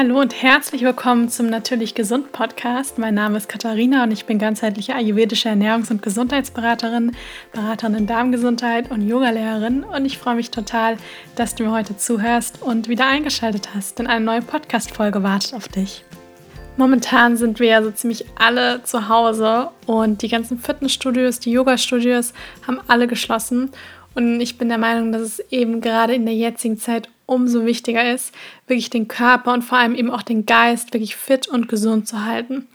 Hallo und herzlich willkommen zum Natürlich Gesund Podcast. Mein Name ist Katharina und ich bin ganzheitliche ayurvedische Ernährungs- und Gesundheitsberaterin, Beraterin in Darmgesundheit und Yogalehrerin. Und ich freue mich total, dass du mir heute zuhörst und wieder eingeschaltet hast, denn eine neue Podcast-Folge wartet auf dich. Momentan sind wir ja so ziemlich alle zu Hause und die ganzen Fitnessstudios, die Yoga-Studios haben alle geschlossen. Und ich bin der Meinung, dass es eben gerade in der jetzigen Zeit umso wichtiger ist, wirklich den Körper und vor allem eben auch den Geist wirklich fit und gesund zu halten.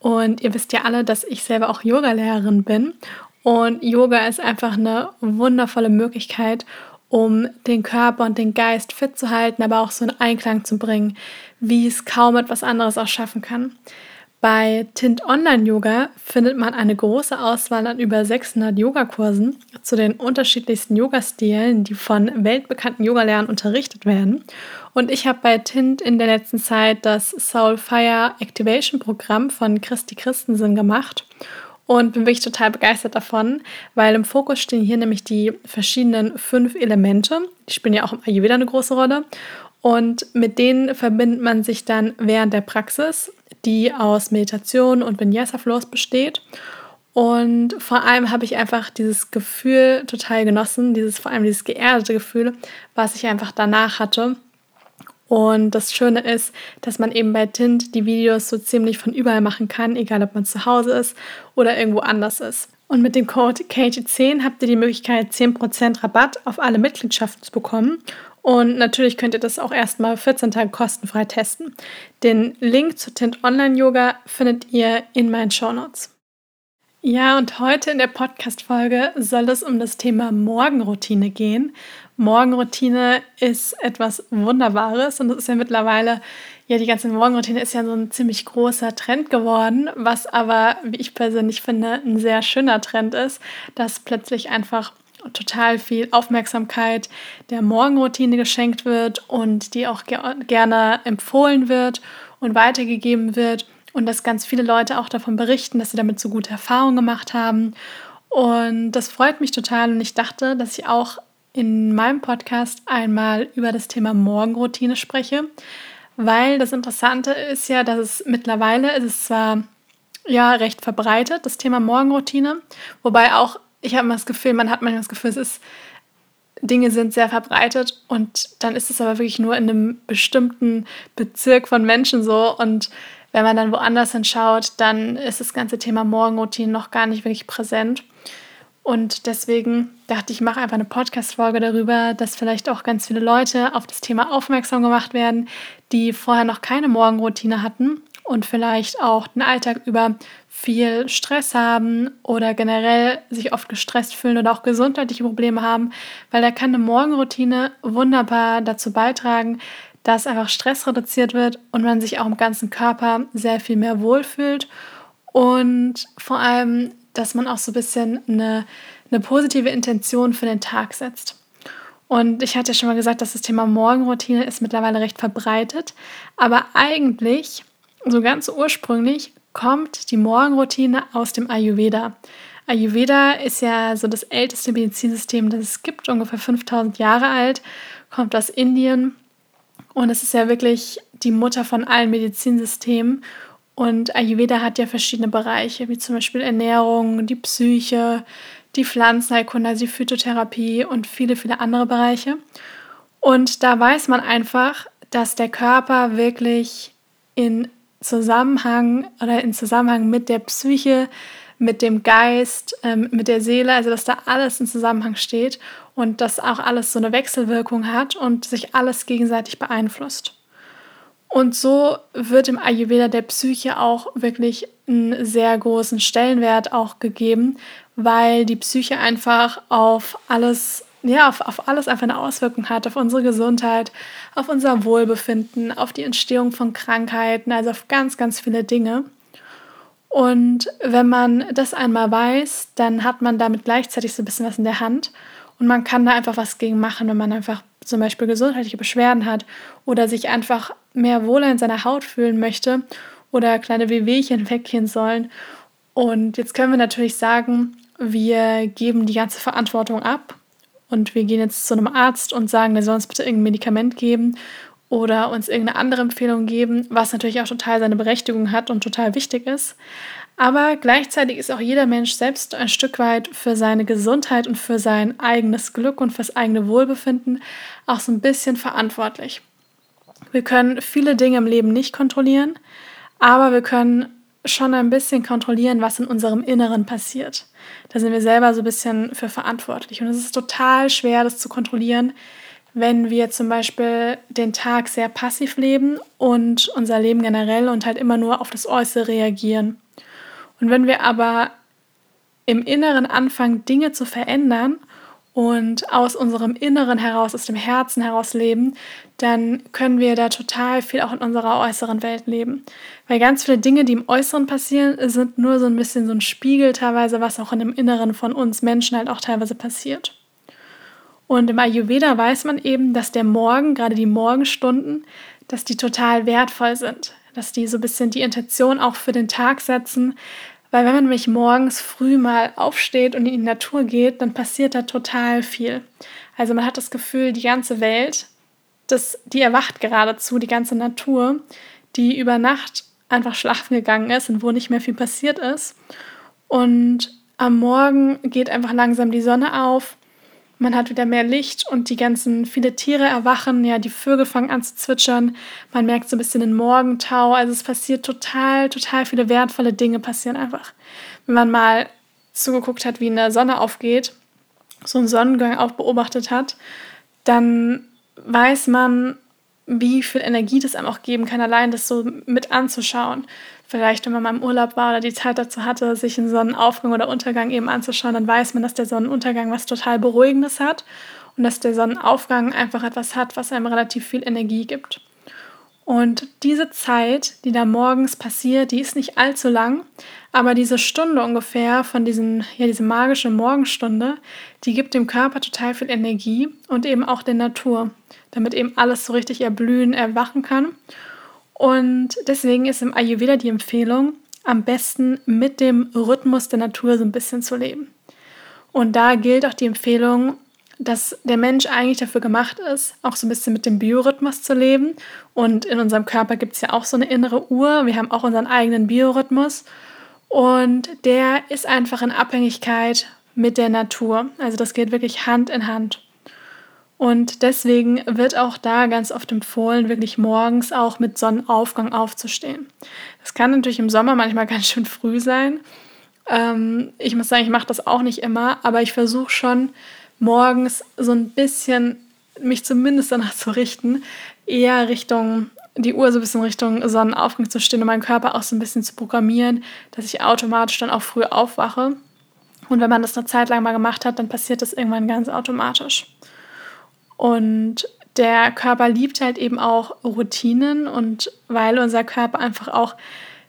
Und ihr wisst ja alle, dass ich selber auch Yogalehrerin bin. Und Yoga ist einfach eine wundervolle Möglichkeit, um den Körper und den Geist fit zu halten, aber auch so in Einklang zu bringen, wie es kaum etwas anderes auch schaffen kann. Bei Tint Online Yoga findet man eine große Auswahl an über 600 Yogakursen zu den unterschiedlichsten Yoga-Stilen, die von weltbekannten Yogalehrern unterrichtet werden. Und ich habe bei Tint in der letzten Zeit das Soulfire Activation Programm von Christi Christensen gemacht und bin wirklich total begeistert davon, weil im Fokus stehen hier nämlich die verschiedenen fünf Elemente. Die spielen ja auch im Ayurveda eine große Rolle. Und mit denen verbindet man sich dann während der Praxis die aus Meditation und Vinyasa-Flows besteht. Und vor allem habe ich einfach dieses Gefühl total genossen, dieses vor allem dieses geerdete Gefühl, was ich einfach danach hatte. Und das Schöne ist, dass man eben bei Tint die Videos so ziemlich von überall machen kann, egal ob man zu Hause ist oder irgendwo anders ist. Und mit dem Code KT10 habt ihr die Möglichkeit, 10% Rabatt auf alle Mitgliedschaften zu bekommen. Und natürlich könnt ihr das auch erstmal 14 Tage kostenfrei testen. Den Link zu Tint Online Yoga findet ihr in meinen Show Notes. Ja, und heute in der Podcast-Folge soll es um das Thema Morgenroutine gehen. Morgenroutine ist etwas Wunderbares und es ist ja mittlerweile, ja, die ganze Morgenroutine ist ja so ein ziemlich großer Trend geworden, was aber, wie ich persönlich finde, ein sehr schöner Trend ist, dass plötzlich einfach total viel Aufmerksamkeit der Morgenroutine geschenkt wird und die auch ger gerne empfohlen wird und weitergegeben wird und dass ganz viele Leute auch davon berichten, dass sie damit so gute Erfahrungen gemacht haben. Und das freut mich total und ich dachte, dass ich auch in meinem Podcast einmal über das Thema Morgenroutine spreche, weil das Interessante ist ja, dass es mittlerweile ist es zwar ja recht verbreitet, das Thema Morgenroutine, wobei auch ich habe das Gefühl, man hat manchmal das Gefühl, es ist, Dinge sind sehr verbreitet und dann ist es aber wirklich nur in einem bestimmten Bezirk von Menschen so und wenn man dann woanders hinschaut, dann ist das ganze Thema Morgenroutine noch gar nicht wirklich präsent. Und deswegen dachte ich, ich mache einfach eine Podcast-Folge darüber, dass vielleicht auch ganz viele Leute auf das Thema aufmerksam gemacht werden, die vorher noch keine Morgenroutine hatten und vielleicht auch den Alltag über viel Stress haben oder generell sich oft gestresst fühlen oder auch gesundheitliche Probleme haben, weil da kann eine Morgenroutine wunderbar dazu beitragen, dass einfach Stress reduziert wird und man sich auch im ganzen Körper sehr viel mehr wohlfühlt und vor allem, dass man auch so ein bisschen eine, eine positive Intention für den Tag setzt. Und ich hatte ja schon mal gesagt, dass das Thema Morgenroutine ist mittlerweile recht verbreitet, aber eigentlich so ganz ursprünglich kommt die Morgenroutine aus dem Ayurveda. Ayurveda ist ja so das älteste Medizinsystem, das es gibt, ungefähr 5000 Jahre alt, kommt aus Indien und es ist ja wirklich die Mutter von allen Medizinsystemen. Und Ayurveda hat ja verschiedene Bereiche, wie zum Beispiel Ernährung, die Psyche, die Pflanzenheilkunde, also die Phytotherapie und viele, viele andere Bereiche. Und da weiß man einfach, dass der Körper wirklich in Zusammenhang oder in Zusammenhang mit der Psyche, mit dem Geist, ähm, mit der Seele, also dass da alles in Zusammenhang steht und dass auch alles so eine Wechselwirkung hat und sich alles gegenseitig beeinflusst. Und so wird im Ayurveda der Psyche auch wirklich einen sehr großen Stellenwert auch gegeben, weil die Psyche einfach auf alles ja, auf, auf alles einfach eine Auswirkung hat, auf unsere Gesundheit, auf unser Wohlbefinden, auf die Entstehung von Krankheiten, also auf ganz, ganz viele Dinge. Und wenn man das einmal weiß, dann hat man damit gleichzeitig so ein bisschen was in der Hand und man kann da einfach was gegen machen, wenn man einfach zum Beispiel gesundheitliche Beschwerden hat oder sich einfach mehr wohler in seiner Haut fühlen möchte oder kleine Wehwehchen weggehen sollen. Und jetzt können wir natürlich sagen, wir geben die ganze Verantwortung ab und wir gehen jetzt zu einem Arzt und sagen, der soll uns bitte irgendein Medikament geben oder uns irgendeine andere Empfehlung geben, was natürlich auch total seine Berechtigung hat und total wichtig ist. Aber gleichzeitig ist auch jeder Mensch selbst ein Stück weit für seine Gesundheit und für sein eigenes Glück und fürs eigene Wohlbefinden auch so ein bisschen verantwortlich. Wir können viele Dinge im Leben nicht kontrollieren, aber wir können schon ein bisschen kontrollieren, was in unserem Inneren passiert. Da sind wir selber so ein bisschen für verantwortlich. Und es ist total schwer, das zu kontrollieren, wenn wir zum Beispiel den Tag sehr passiv leben und unser Leben generell und halt immer nur auf das Äußere reagieren. Und wenn wir aber im Inneren anfangen, Dinge zu verändern und aus unserem Inneren heraus, aus dem Herzen heraus leben, dann können wir da total viel auch in unserer äußeren Welt leben. Weil ganz viele Dinge, die im Äußeren passieren, sind nur so ein bisschen so ein Spiegel teilweise, was auch in dem Inneren von uns Menschen halt auch teilweise passiert. Und im Ayurveda weiß man eben, dass der Morgen, gerade die Morgenstunden, dass die total wertvoll sind. Dass die so ein bisschen die Intention auch für den Tag setzen, weil wenn man nämlich morgens früh mal aufsteht und in die Natur geht, dann passiert da total viel. Also man hat das Gefühl, die ganze Welt, das, die erwacht geradezu, die ganze Natur, die über Nacht einfach schlafen gegangen ist und wo nicht mehr viel passiert ist. Und am Morgen geht einfach langsam die Sonne auf man hat wieder mehr Licht und die ganzen, viele Tiere erwachen, ja, die Vögel fangen an zu zwitschern, man merkt so ein bisschen den Morgentau, also es passiert total, total viele wertvolle Dinge passieren einfach. Wenn man mal zugeguckt hat, wie eine Sonne aufgeht, so einen Sonnengang auch beobachtet hat, dann weiß man, wie viel Energie das einem auch geben kann, allein das so mit anzuschauen vielleicht, wenn man mal im Urlaub war oder die Zeit dazu hatte, sich einen Sonnenaufgang oder Untergang eben anzuschauen, dann weiß man, dass der Sonnenuntergang was total Beruhigendes hat und dass der Sonnenaufgang einfach etwas hat, was einem relativ viel Energie gibt. Und diese Zeit, die da morgens passiert, die ist nicht allzu lang, aber diese Stunde ungefähr von diesen, ja, diese magische Morgenstunde, die gibt dem Körper total viel Energie und eben auch der Natur, damit eben alles so richtig erblühen, erwachen kann. Und deswegen ist im Ayurveda die Empfehlung, am besten mit dem Rhythmus der Natur so ein bisschen zu leben. Und da gilt auch die Empfehlung, dass der Mensch eigentlich dafür gemacht ist, auch so ein bisschen mit dem Biorhythmus zu leben. Und in unserem Körper gibt es ja auch so eine innere Uhr. Wir haben auch unseren eigenen Biorhythmus. Und der ist einfach in Abhängigkeit mit der Natur. Also das geht wirklich Hand in Hand. Und deswegen wird auch da ganz oft empfohlen, wirklich morgens auch mit Sonnenaufgang aufzustehen. Das kann natürlich im Sommer manchmal ganz schön früh sein. Ähm, ich muss sagen, ich mache das auch nicht immer, aber ich versuche schon morgens so ein bisschen mich zumindest danach zu richten, eher Richtung die Uhr so ein bisschen Richtung Sonnenaufgang zu stehen und meinen Körper auch so ein bisschen zu programmieren, dass ich automatisch dann auch früh aufwache. Und wenn man das eine Zeit lang mal gemacht hat, dann passiert das irgendwann ganz automatisch. Und der Körper liebt halt eben auch Routinen und weil unser Körper einfach auch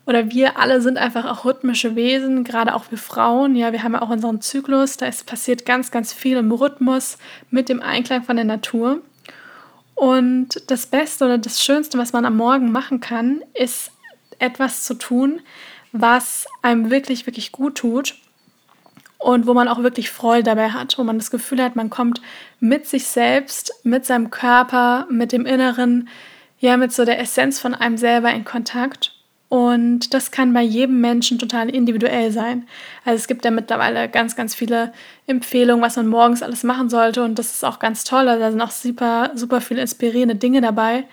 oder wir alle sind einfach auch rhythmische Wesen, gerade auch wir Frauen. Ja, wir haben ja auch unseren Zyklus, da ist passiert ganz, ganz viel im Rhythmus mit dem Einklang von der Natur. Und das Beste oder das Schönste, was man am Morgen machen kann, ist etwas zu tun, was einem wirklich, wirklich gut tut und wo man auch wirklich Freude dabei hat, wo man das Gefühl hat, man kommt mit sich selbst, mit seinem Körper, mit dem Inneren, ja, mit so der Essenz von einem selber in Kontakt. Und das kann bei jedem Menschen total individuell sein. Also es gibt ja mittlerweile ganz, ganz viele Empfehlungen, was man morgens alles machen sollte. Und das ist auch ganz toll. Also da sind auch super, super viele inspirierende Dinge dabei.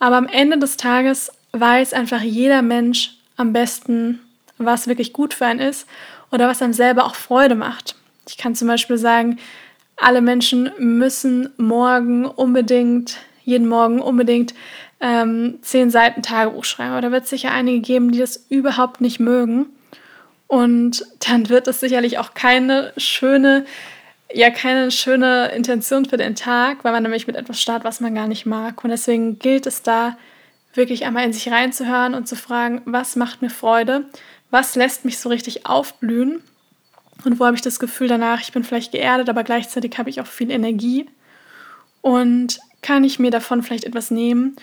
Aber am Ende des Tages weiß einfach jeder Mensch am besten, was wirklich gut für einen ist oder was einem selber auch Freude macht. Ich kann zum Beispiel sagen, alle Menschen müssen morgen unbedingt, jeden Morgen unbedingt ähm, zehn Seiten Tagebuch schreiben. Aber da wird es sicher einige geben, die das überhaupt nicht mögen. Und dann wird es sicherlich auch keine schöne, ja, keine schöne Intention für den Tag, weil man nämlich mit etwas startet, was man gar nicht mag. Und deswegen gilt es da, wirklich einmal in sich reinzuhören und zu fragen, was macht mir Freude? Was lässt mich so richtig aufblühen und wo habe ich das Gefühl danach, ich bin vielleicht geerdet, aber gleichzeitig habe ich auch viel Energie und kann ich mir davon vielleicht etwas nehmen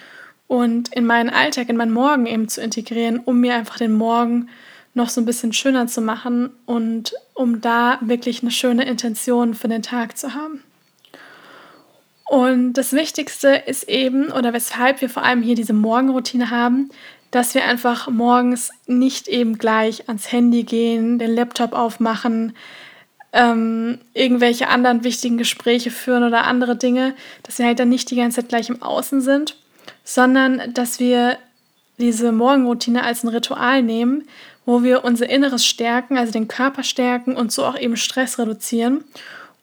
und in meinen Alltag, in meinen Morgen eben zu integrieren, um mir einfach den Morgen noch so ein bisschen schöner zu machen und um da wirklich eine schöne Intention für den Tag zu haben. Und das Wichtigste ist eben, oder weshalb wir vor allem hier diese Morgenroutine haben, dass wir einfach morgens nicht eben gleich ans Handy gehen, den Laptop aufmachen, ähm, irgendwelche anderen wichtigen Gespräche führen oder andere Dinge, dass wir halt dann nicht die ganze Zeit gleich im Außen sind, sondern dass wir diese Morgenroutine als ein Ritual nehmen, wo wir unser Inneres stärken, also den Körper stärken und so auch eben Stress reduzieren.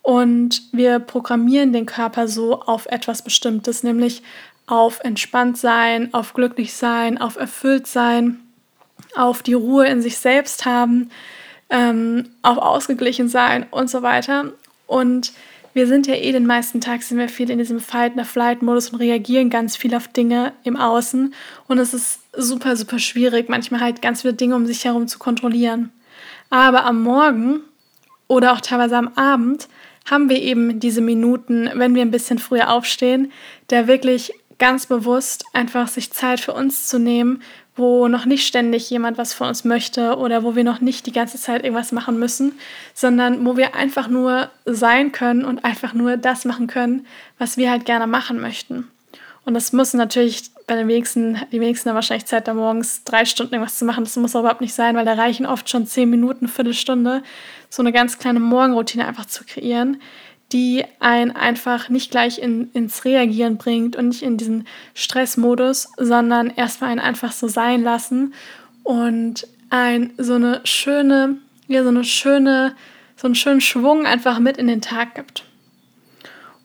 Und wir programmieren den Körper so auf etwas Bestimmtes, nämlich auf entspannt sein, auf glücklich sein, auf erfüllt sein, auf die Ruhe in sich selbst haben, ähm, auf ausgeglichen sein und so weiter. Und wir sind ja eh den meisten Tag, sind wir viel in diesem Fight-or-Flight-Modus und reagieren ganz viel auf Dinge im Außen. Und es ist super, super schwierig, manchmal halt ganz viele Dinge um sich herum zu kontrollieren. Aber am Morgen oder auch teilweise am Abend haben wir eben diese Minuten, wenn wir ein bisschen früher aufstehen, der wirklich ganz bewusst einfach sich Zeit für uns zu nehmen wo noch nicht ständig jemand was von uns möchte oder wo wir noch nicht die ganze Zeit irgendwas machen müssen, sondern wo wir einfach nur sein können und einfach nur das machen können, was wir halt gerne machen möchten. Und das muss natürlich bei den wenigsten, die wenigsten haben wahrscheinlich Zeit, da morgens drei Stunden irgendwas zu machen. Das muss überhaupt nicht sein, weil da reichen oft schon zehn Minuten, Viertelstunde, so eine ganz kleine Morgenroutine einfach zu kreieren, die einen einfach nicht gleich in, ins Reagieren bringt und nicht in diesen Stressmodus, sondern erstmal einen einfach so sein lassen und ein so eine schöne, ja, so eine schöne, so einen schönen Schwung einfach mit in den Tag gibt.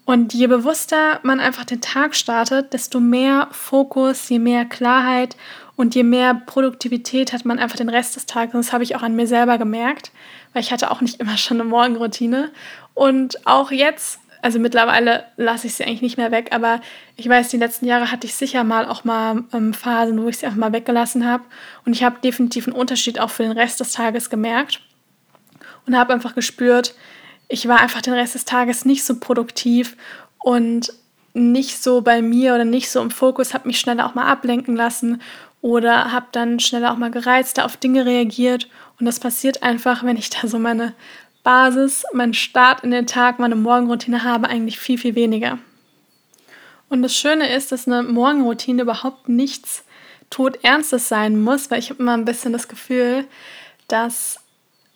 Und je bewusster man einfach den Tag startet, desto mehr Fokus, je mehr Klarheit und je mehr Produktivität hat man einfach den Rest des Tages. Und das habe ich auch an mir selber gemerkt, weil ich hatte auch nicht immer schon eine Morgenroutine. Und auch jetzt, also mittlerweile lasse ich sie eigentlich nicht mehr weg, aber ich weiß, die letzten Jahre hatte ich sicher mal auch mal ähm, Phasen, wo ich sie einfach mal weggelassen habe. Und ich habe definitiv einen Unterschied auch für den Rest des Tages gemerkt und habe einfach gespürt, ich war einfach den Rest des Tages nicht so produktiv und nicht so bei mir oder nicht so im Fokus, habe mich schneller auch mal ablenken lassen oder habe dann schneller auch mal gereizter auf Dinge reagiert. Und das passiert einfach, wenn ich da so meine Basis, mein Start in den Tag, meine Morgenroutine habe, eigentlich viel, viel weniger. Und das Schöne ist, dass eine Morgenroutine überhaupt nichts Todernstes sein muss, weil ich habe immer ein bisschen das Gefühl, dass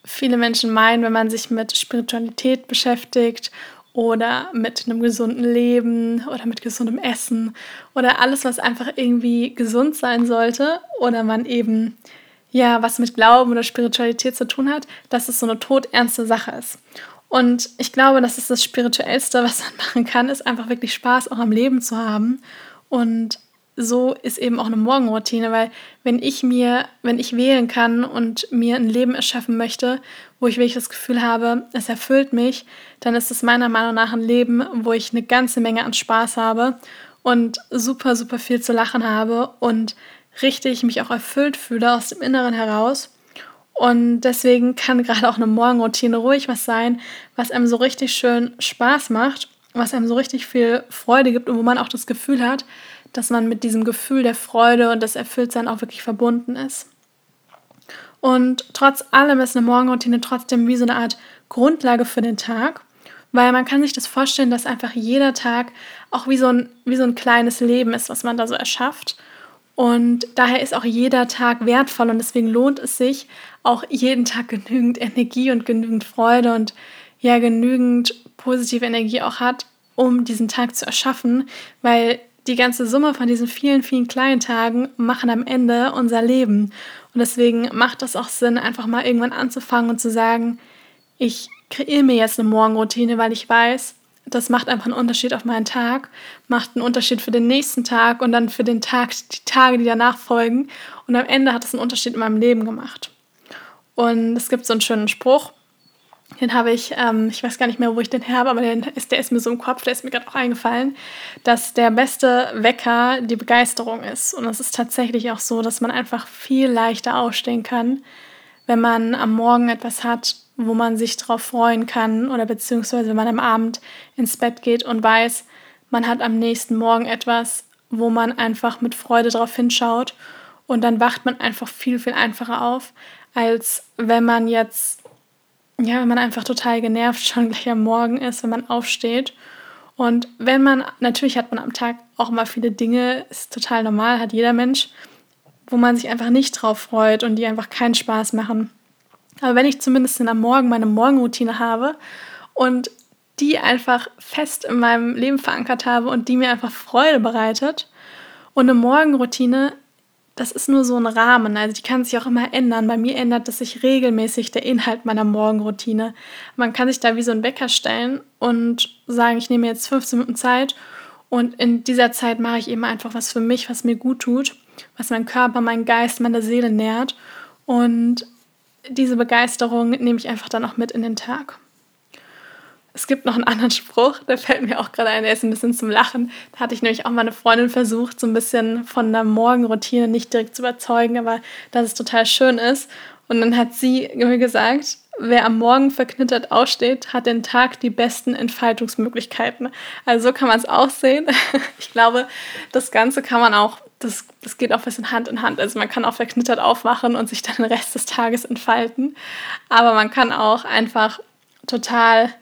viele Menschen meinen, wenn man sich mit Spiritualität beschäftigt oder mit einem gesunden Leben oder mit gesundem Essen oder alles, was einfach irgendwie gesund sein sollte oder man eben ja, was mit Glauben oder Spiritualität zu tun hat, dass es so eine todernste Sache ist. Und ich glaube, das ist das Spirituellste, was man machen kann, ist einfach wirklich Spaß auch am Leben zu haben. Und so ist eben auch eine Morgenroutine, weil wenn ich mir, wenn ich wählen kann und mir ein Leben erschaffen möchte, wo ich wirklich das Gefühl habe, es erfüllt mich, dann ist es meiner Meinung nach ein Leben, wo ich eine ganze Menge an Spaß habe und super, super viel zu lachen habe und richtig mich auch erfüllt fühle aus dem Inneren heraus. Und deswegen kann gerade auch eine Morgenroutine ruhig was sein, was einem so richtig schön Spaß macht, was einem so richtig viel Freude gibt und wo man auch das Gefühl hat, dass man mit diesem Gefühl der Freude und des Erfülltsein auch wirklich verbunden ist. Und trotz allem ist eine Morgenroutine trotzdem wie so eine Art Grundlage für den Tag, weil man kann sich das vorstellen, dass einfach jeder Tag auch wie so ein, wie so ein kleines Leben ist, was man da so erschafft. Und daher ist auch jeder Tag wertvoll und deswegen lohnt es sich, auch jeden Tag genügend Energie und genügend Freude und ja, genügend positive Energie auch hat, um diesen Tag zu erschaffen, weil die ganze Summe von diesen vielen, vielen kleinen Tagen machen am Ende unser Leben. Und deswegen macht das auch Sinn, einfach mal irgendwann anzufangen und zu sagen, ich kreiere mir jetzt eine Morgenroutine, weil ich weiß, das macht einfach einen Unterschied auf meinen Tag, macht einen Unterschied für den nächsten Tag und dann für den Tag, die Tage, die danach folgen. Und am Ende hat es einen Unterschied in meinem Leben gemacht. Und es gibt so einen schönen Spruch, den habe ich, ähm, ich weiß gar nicht mehr, wo ich den her habe, aber den ist, der ist mir so im Kopf, der ist mir gerade auch eingefallen, dass der beste Wecker die Begeisterung ist. Und es ist tatsächlich auch so, dass man einfach viel leichter aufstehen kann, wenn man am Morgen etwas hat, wo man sich darauf freuen kann oder beziehungsweise wenn man am Abend ins Bett geht und weiß, man hat am nächsten Morgen etwas, wo man einfach mit Freude darauf hinschaut und dann wacht man einfach viel, viel einfacher auf, als wenn man jetzt, ja, wenn man einfach total genervt schon gleich am Morgen ist, wenn man aufsteht Und wenn man, natürlich hat man am Tag auch immer viele Dinge, ist total normal, hat jeder Mensch, wo man sich einfach nicht drauf freut und die einfach keinen Spaß machen. Aber wenn ich zumindest am Morgen meine Morgenroutine habe und die einfach fest in meinem Leben verankert habe und die mir einfach Freude bereitet. Und eine Morgenroutine, das ist nur so ein Rahmen, also die kann sich auch immer ändern. Bei mir ändert das sich regelmäßig der Inhalt meiner Morgenroutine. Man kann sich da wie so einen Wecker stellen und sagen, ich nehme jetzt 15 Minuten Zeit und in dieser Zeit mache ich eben einfach was für mich, was mir gut tut, was meinen Körper, meinen Geist, meine Seele nährt. Und diese Begeisterung nehme ich einfach dann auch mit in den Tag. Es gibt noch einen anderen Spruch, der fällt mir auch gerade ein, der ist ein bisschen zum Lachen. Da hatte ich nämlich auch mal eine Freundin versucht, so ein bisschen von der Morgenroutine nicht direkt zu überzeugen, aber dass es total schön ist. Und dann hat sie mir gesagt, wer am Morgen verknittert aussteht, hat den Tag die besten Entfaltungsmöglichkeiten. Also so kann man es auch sehen. Ich glaube, das Ganze kann man auch, das, das geht auch ein bisschen Hand in Hand. Also man kann auch verknittert aufwachen und sich dann den Rest des Tages entfalten. Aber man kann auch einfach total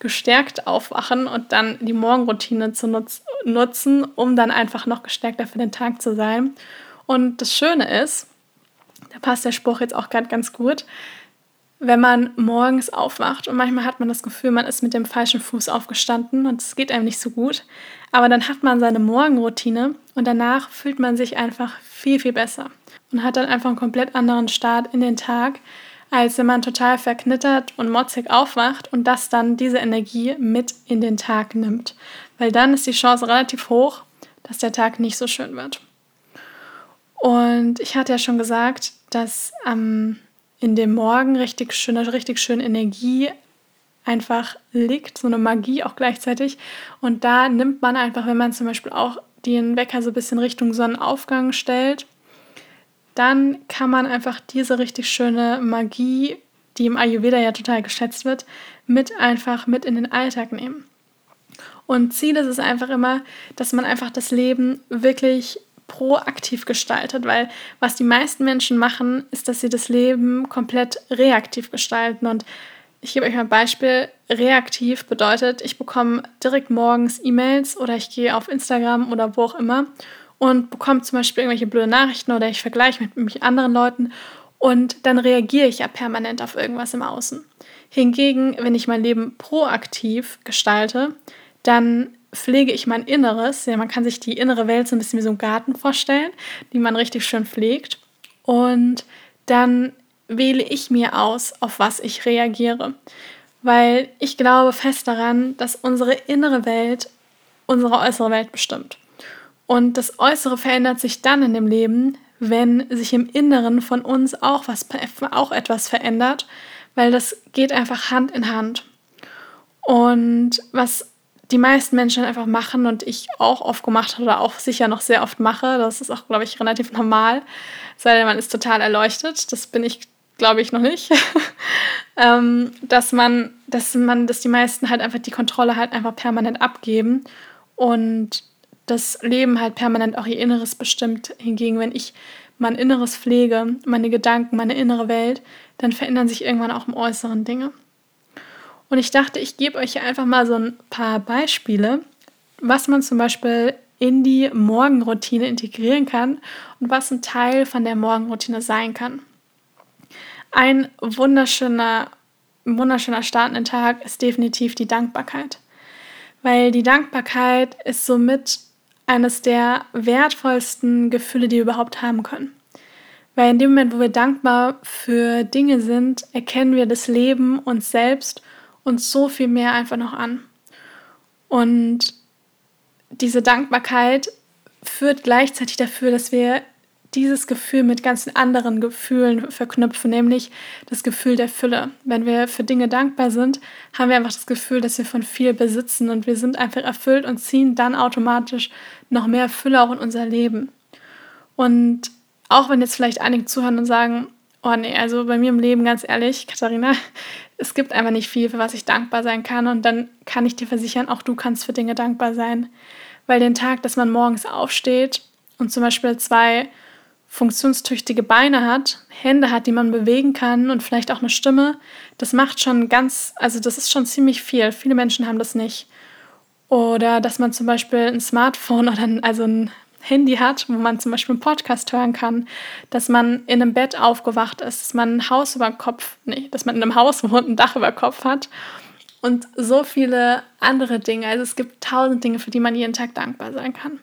gestärkt aufwachen und dann die Morgenroutine zu nutz nutzen, um dann einfach noch gestärkter für den Tag zu sein. Und das Schöne ist, da passt der Spruch jetzt auch gerade ganz gut, wenn man morgens aufwacht und manchmal hat man das Gefühl, man ist mit dem falschen Fuß aufgestanden und es geht einem nicht so gut, aber dann hat man seine Morgenroutine und danach fühlt man sich einfach viel, viel besser und hat dann einfach einen komplett anderen Start in den Tag, als wenn man total verknittert und motzig aufwacht und das dann diese Energie mit in den Tag nimmt. Weil dann ist die Chance relativ hoch, dass der Tag nicht so schön wird. Und ich hatte ja schon gesagt, dass ähm, in dem Morgen richtig schöne, richtig schöne Energie einfach liegt, so eine Magie auch gleichzeitig. Und da nimmt man einfach, wenn man zum Beispiel auch den Wecker so ein bisschen Richtung Sonnenaufgang stellt, dann kann man einfach diese richtig schöne Magie, die im Ayurveda ja total geschätzt wird, mit einfach mit in den Alltag nehmen. Und Ziel ist es einfach immer, dass man einfach das Leben wirklich proaktiv gestaltet, weil was die meisten Menschen machen, ist, dass sie das Leben komplett reaktiv gestalten. Und ich gebe euch mal ein Beispiel. Reaktiv bedeutet, ich bekomme direkt morgens E-Mails oder ich gehe auf Instagram oder wo auch immer und bekomme zum Beispiel irgendwelche blöde Nachrichten oder ich vergleiche mit, mit anderen Leuten und dann reagiere ich ja permanent auf irgendwas im Außen. Hingegen, wenn ich mein Leben proaktiv gestalte, dann pflege ich mein Inneres. Ja, man kann sich die innere Welt so ein bisschen wie so ein Garten vorstellen, die man richtig schön pflegt. Und dann wähle ich mir aus, auf was ich reagiere. Weil ich glaube fest daran, dass unsere innere Welt unsere äußere Welt bestimmt. Und das Äußere verändert sich dann in dem Leben, wenn sich im Inneren von uns auch, was, auch etwas verändert, weil das geht einfach Hand in Hand. Und was die meisten Menschen einfach machen und ich auch oft gemacht habe oder auch sicher noch sehr oft mache, das ist auch, glaube ich, relativ normal, sei denn man ist total erleuchtet, das bin ich, glaube ich, noch nicht, ähm, dass man, dass man, dass die meisten halt einfach die Kontrolle halt einfach permanent abgeben und das Leben halt permanent auch ihr Inneres bestimmt. Hingegen, wenn ich mein Inneres pflege, meine Gedanken, meine innere Welt, dann verändern sich irgendwann auch im Äußeren Dinge. Und ich dachte, ich gebe euch hier einfach mal so ein paar Beispiele, was man zum Beispiel in die Morgenroutine integrieren kann und was ein Teil von der Morgenroutine sein kann. Ein wunderschöner, wunderschöner Start Tag ist definitiv die Dankbarkeit. Weil die Dankbarkeit ist somit eines der wertvollsten Gefühle, die wir überhaupt haben können. Weil in dem Moment, wo wir dankbar für Dinge sind, erkennen wir das Leben, uns selbst und so viel mehr einfach noch an. Und diese Dankbarkeit führt gleichzeitig dafür, dass wir dieses Gefühl mit ganz anderen Gefühlen verknüpfen, nämlich das Gefühl der Fülle. Wenn wir für Dinge dankbar sind, haben wir einfach das Gefühl, dass wir von viel besitzen und wir sind einfach erfüllt und ziehen dann automatisch noch mehr Fülle auch in unser Leben. Und auch wenn jetzt vielleicht einige zuhören und sagen, oh nee, also bei mir im Leben ganz ehrlich, Katharina, es gibt einfach nicht viel, für was ich dankbar sein kann und dann kann ich dir versichern, auch du kannst für Dinge dankbar sein. Weil den Tag, dass man morgens aufsteht und zum Beispiel zwei funktionstüchtige Beine hat, Hände hat, die man bewegen kann und vielleicht auch eine Stimme, das macht schon ganz, also das ist schon ziemlich viel. Viele Menschen haben das nicht. Oder dass man zum Beispiel ein Smartphone oder ein, also ein Handy hat, wo man zum Beispiel einen Podcast hören kann, dass man in einem Bett aufgewacht ist, dass man ein Haus über Kopf, nee, dass man in einem Haus wohnt, ein Dach über Kopf hat und so viele andere Dinge. Also es gibt tausend Dinge, für die man jeden Tag dankbar sein kann.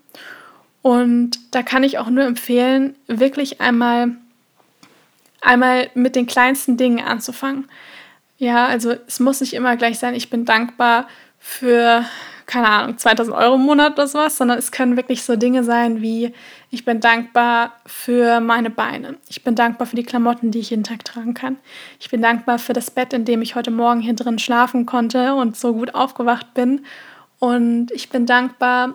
Und da kann ich auch nur empfehlen, wirklich einmal, einmal mit den kleinsten Dingen anzufangen. Ja, also es muss nicht immer gleich sein, ich bin dankbar für keine Ahnung, 2000 Euro im Monat oder sowas, sondern es können wirklich so Dinge sein wie, ich bin dankbar für meine Beine. Ich bin dankbar für die Klamotten, die ich jeden Tag tragen kann. Ich bin dankbar für das Bett, in dem ich heute Morgen hier drin schlafen konnte und so gut aufgewacht bin. Und ich bin dankbar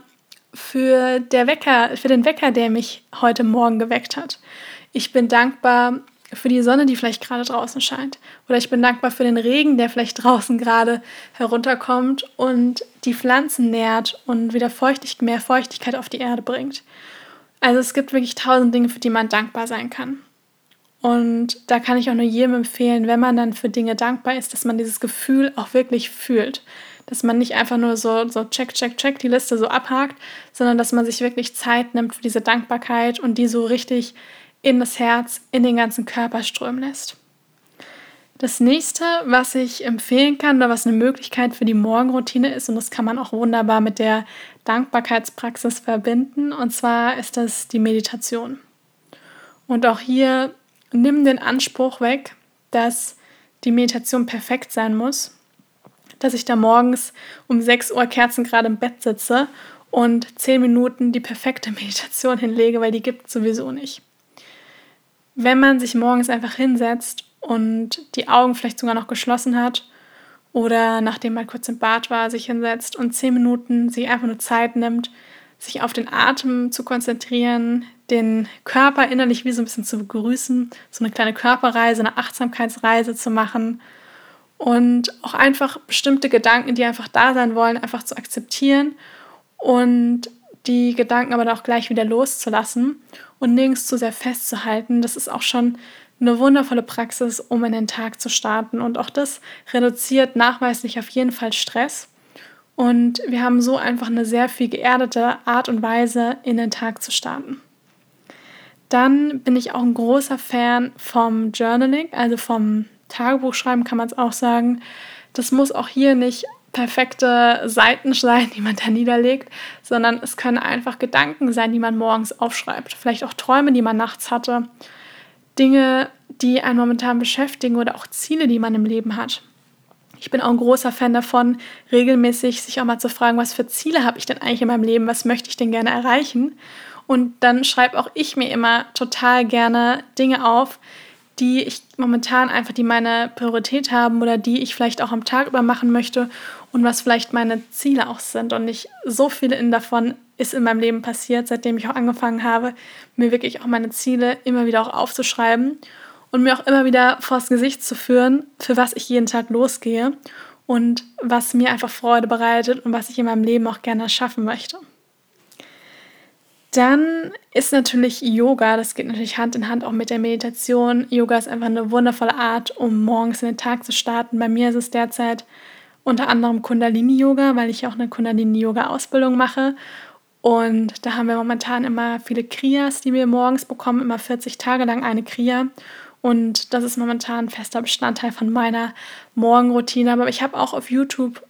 für, der Wecker, für den Wecker, der mich heute Morgen geweckt hat. Ich bin dankbar für die Sonne, die vielleicht gerade draußen scheint. Oder ich bin dankbar für den Regen, der vielleicht draußen gerade herunterkommt und die Pflanzen nährt und wieder Feuchtig mehr Feuchtigkeit auf die Erde bringt. Also es gibt wirklich tausend Dinge, für die man dankbar sein kann. Und da kann ich auch nur jedem empfehlen, wenn man dann für Dinge dankbar ist, dass man dieses Gefühl auch wirklich fühlt. Dass man nicht einfach nur so, so check, check, check die Liste so abhakt, sondern dass man sich wirklich Zeit nimmt für diese Dankbarkeit und die so richtig in das Herz, in den ganzen Körper strömen lässt. Das nächste, was ich empfehlen kann oder was eine Möglichkeit für die Morgenroutine ist, und das kann man auch wunderbar mit der Dankbarkeitspraxis verbinden, und zwar ist das die Meditation. Und auch hier nimm den Anspruch weg, dass die Meditation perfekt sein muss, dass ich da morgens um 6 Uhr Kerzen gerade im Bett sitze und 10 Minuten die perfekte Meditation hinlege, weil die gibt es sowieso nicht. Wenn man sich morgens einfach hinsetzt und die Augen vielleicht sogar noch geschlossen hat oder nachdem man kurz im Bad war, sich hinsetzt und zehn Minuten sich einfach nur Zeit nimmt, sich auf den Atem zu konzentrieren, den Körper innerlich wie so ein bisschen zu begrüßen, so eine kleine Körperreise, eine Achtsamkeitsreise zu machen und auch einfach bestimmte Gedanken, die einfach da sein wollen, einfach zu akzeptieren und die Gedanken aber auch gleich wieder loszulassen und nirgends zu sehr festzuhalten. Das ist auch schon eine wundervolle Praxis, um in den Tag zu starten. Und auch das reduziert nachweislich auf jeden Fall Stress. Und wir haben so einfach eine sehr viel geerdete Art und Weise, in den Tag zu starten. Dann bin ich auch ein großer Fan vom Journaling, also vom Tagebuchschreiben kann man es auch sagen. Das muss auch hier nicht perfekte Seiten sein, die man da niederlegt, sondern es können einfach Gedanken sein, die man morgens aufschreibt. Vielleicht auch Träume, die man nachts hatte. Dinge, die einen momentan beschäftigen oder auch Ziele, die man im Leben hat. Ich bin auch ein großer Fan davon, regelmäßig sich auch mal zu fragen, was für Ziele habe ich denn eigentlich in meinem Leben, was möchte ich denn gerne erreichen? Und dann schreibe auch ich mir immer total gerne Dinge auf, die ich momentan einfach, die meine Priorität haben oder die ich vielleicht auch am Tag über machen möchte und was vielleicht meine Ziele auch sind. Und nicht so viele davon ist in meinem Leben passiert, seitdem ich auch angefangen habe, mir wirklich auch meine Ziele immer wieder auch aufzuschreiben und mir auch immer wieder vors Gesicht zu führen, für was ich jeden Tag losgehe und was mir einfach Freude bereitet und was ich in meinem Leben auch gerne schaffen möchte. Dann ist natürlich Yoga, das geht natürlich Hand in Hand auch mit der Meditation. Yoga ist einfach eine wundervolle Art, um morgens in den Tag zu starten. Bei mir ist es derzeit unter anderem Kundalini-Yoga, weil ich auch eine Kundalini-Yoga-Ausbildung mache. Und da haben wir momentan immer viele Kriyas, die wir morgens bekommen, immer 40 Tage lang eine Kriya. Und das ist momentan ein fester Bestandteil von meiner Morgenroutine. Aber ich habe auch auf YouTube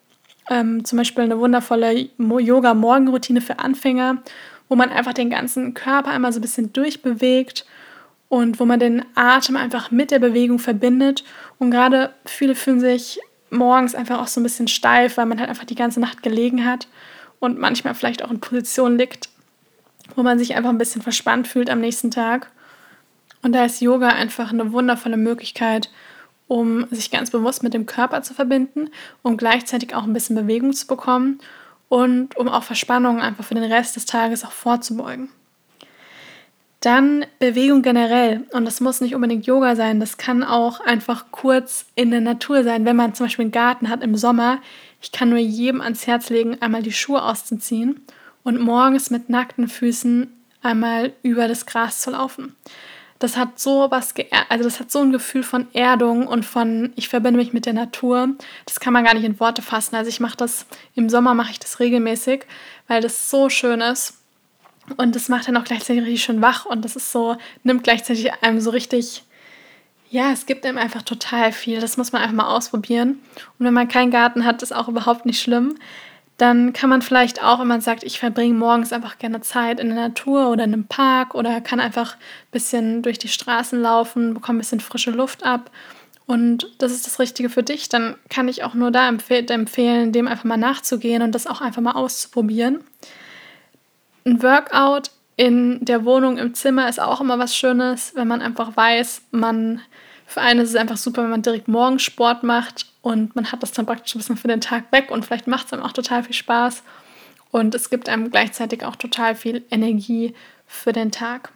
ähm, zum Beispiel eine wundervolle Yoga-Morgenroutine für Anfänger, wo man einfach den ganzen Körper einmal so ein bisschen durchbewegt und wo man den Atem einfach mit der Bewegung verbindet. Und gerade viele fühlen sich morgens einfach auch so ein bisschen steif, weil man halt einfach die ganze Nacht gelegen hat und manchmal vielleicht auch in Position liegt, wo man sich einfach ein bisschen verspannt fühlt am nächsten Tag. Und da ist Yoga einfach eine wundervolle Möglichkeit, um sich ganz bewusst mit dem Körper zu verbinden, um gleichzeitig auch ein bisschen Bewegung zu bekommen und um auch Verspannungen einfach für den Rest des Tages auch vorzubeugen. Dann Bewegung generell. Und das muss nicht unbedingt Yoga sein. Das kann auch einfach kurz in der Natur sein. Wenn man zum Beispiel einen Garten hat im Sommer, ich kann nur jedem ans Herz legen, einmal die Schuhe auszuziehen und morgens mit nackten Füßen einmal über das Gras zu laufen. Das hat so was, also das hat so ein Gefühl von Erdung und von, ich verbinde mich mit der Natur. Das kann man gar nicht in Worte fassen. Also ich mache das, im Sommer mache ich das regelmäßig, weil das so schön ist. Und das macht dann auch gleichzeitig richtig schön wach und das ist so, nimmt gleichzeitig einem so richtig, ja, es gibt einem einfach total viel. Das muss man einfach mal ausprobieren. Und wenn man keinen Garten hat, ist auch überhaupt nicht schlimm. Dann kann man vielleicht auch, wenn man sagt, ich verbringe morgens einfach gerne Zeit in der Natur oder in einem Park oder kann einfach ein bisschen durch die Straßen laufen, bekomme ein bisschen frische Luft ab und das ist das Richtige für dich, dann kann ich auch nur da empfehlen, dem einfach mal nachzugehen und das auch einfach mal auszuprobieren. Ein Workout in der Wohnung, im Zimmer ist auch immer was Schönes, wenn man einfach weiß, man, für einen ist es einfach super, wenn man direkt morgens Sport macht und man hat das dann praktisch ein bisschen für den Tag weg und vielleicht macht es einem auch total viel Spaß und es gibt einem gleichzeitig auch total viel Energie für den Tag.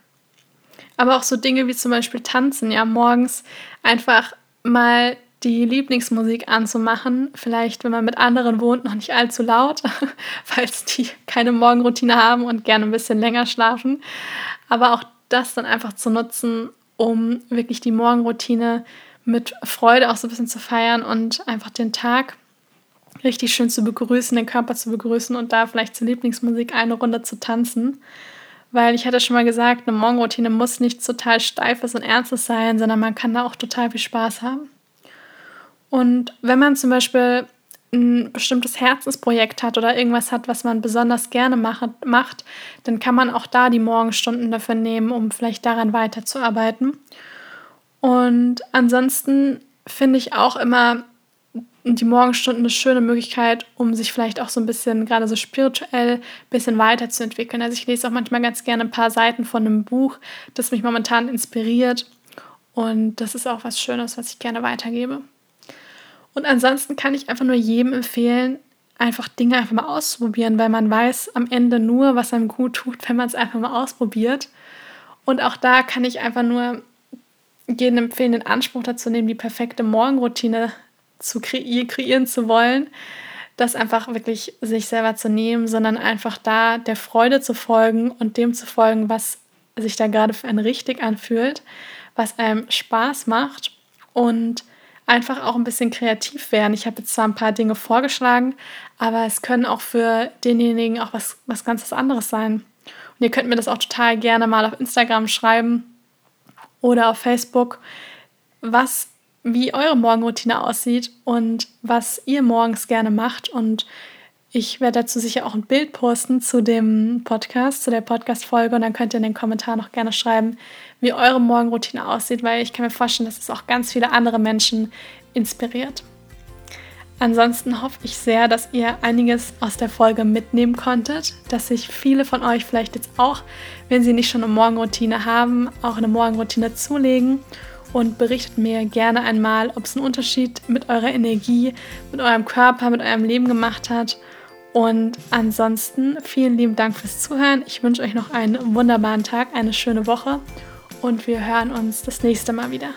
Aber auch so Dinge wie zum Beispiel Tanzen, ja, morgens einfach mal die Lieblingsmusik anzumachen. Vielleicht, wenn man mit anderen wohnt, noch nicht allzu laut, falls die keine Morgenroutine haben und gerne ein bisschen länger schlafen. Aber auch das dann einfach zu nutzen, um wirklich die Morgenroutine mit Freude auch so ein bisschen zu feiern und einfach den Tag richtig schön zu begrüßen, den Körper zu begrüßen und da vielleicht zur Lieblingsmusik eine Runde zu tanzen. Weil ich hatte schon mal gesagt, eine Morgenroutine muss nicht total steifes und ernstes sein, sondern man kann da auch total viel Spaß haben. Und wenn man zum Beispiel ein bestimmtes Herzensprojekt hat oder irgendwas hat, was man besonders gerne macht, dann kann man auch da die Morgenstunden dafür nehmen, um vielleicht daran weiterzuarbeiten. Und ansonsten finde ich auch immer die Morgenstunden eine schöne Möglichkeit, um sich vielleicht auch so ein bisschen, gerade so spirituell, ein bisschen weiterzuentwickeln. Also ich lese auch manchmal ganz gerne ein paar Seiten von einem Buch, das mich momentan inspiriert. Und das ist auch was Schönes, was ich gerne weitergebe. Und ansonsten kann ich einfach nur jedem empfehlen, einfach Dinge einfach mal auszuprobieren, weil man weiß am Ende nur, was einem gut tut, wenn man es einfach mal ausprobiert. Und auch da kann ich einfach nur jedem empfehlen, den Anspruch dazu nehmen, die perfekte Morgenroutine zu kreieren, kreieren zu wollen, das einfach wirklich sich selber zu nehmen, sondern einfach da der Freude zu folgen und dem zu folgen, was sich da gerade für einen richtig anfühlt, was einem Spaß macht und einfach auch ein bisschen kreativ werden. Ich habe jetzt zwar ein paar Dinge vorgeschlagen, aber es können auch für denjenigen auch was, was ganz anderes sein. Und ihr könnt mir das auch total gerne mal auf Instagram schreiben oder auf Facebook, was, wie eure Morgenroutine aussieht und was ihr morgens gerne macht. Und ich werde dazu sicher auch ein Bild posten zu dem Podcast, zu der Podcast-Folge und dann könnt ihr in den Kommentaren noch gerne schreiben, wie eure Morgenroutine aussieht, weil ich kann mir vorstellen, dass es auch ganz viele andere Menschen inspiriert. Ansonsten hoffe ich sehr, dass ihr einiges aus der Folge mitnehmen konntet, dass sich viele von euch vielleicht jetzt auch, wenn sie nicht schon eine Morgenroutine haben, auch eine Morgenroutine zulegen und berichtet mir gerne einmal, ob es einen Unterschied mit eurer Energie, mit eurem Körper, mit eurem Leben gemacht hat und ansonsten vielen lieben Dank fürs Zuhören. Ich wünsche euch noch einen wunderbaren Tag, eine schöne Woche und wir hören uns das nächste Mal wieder.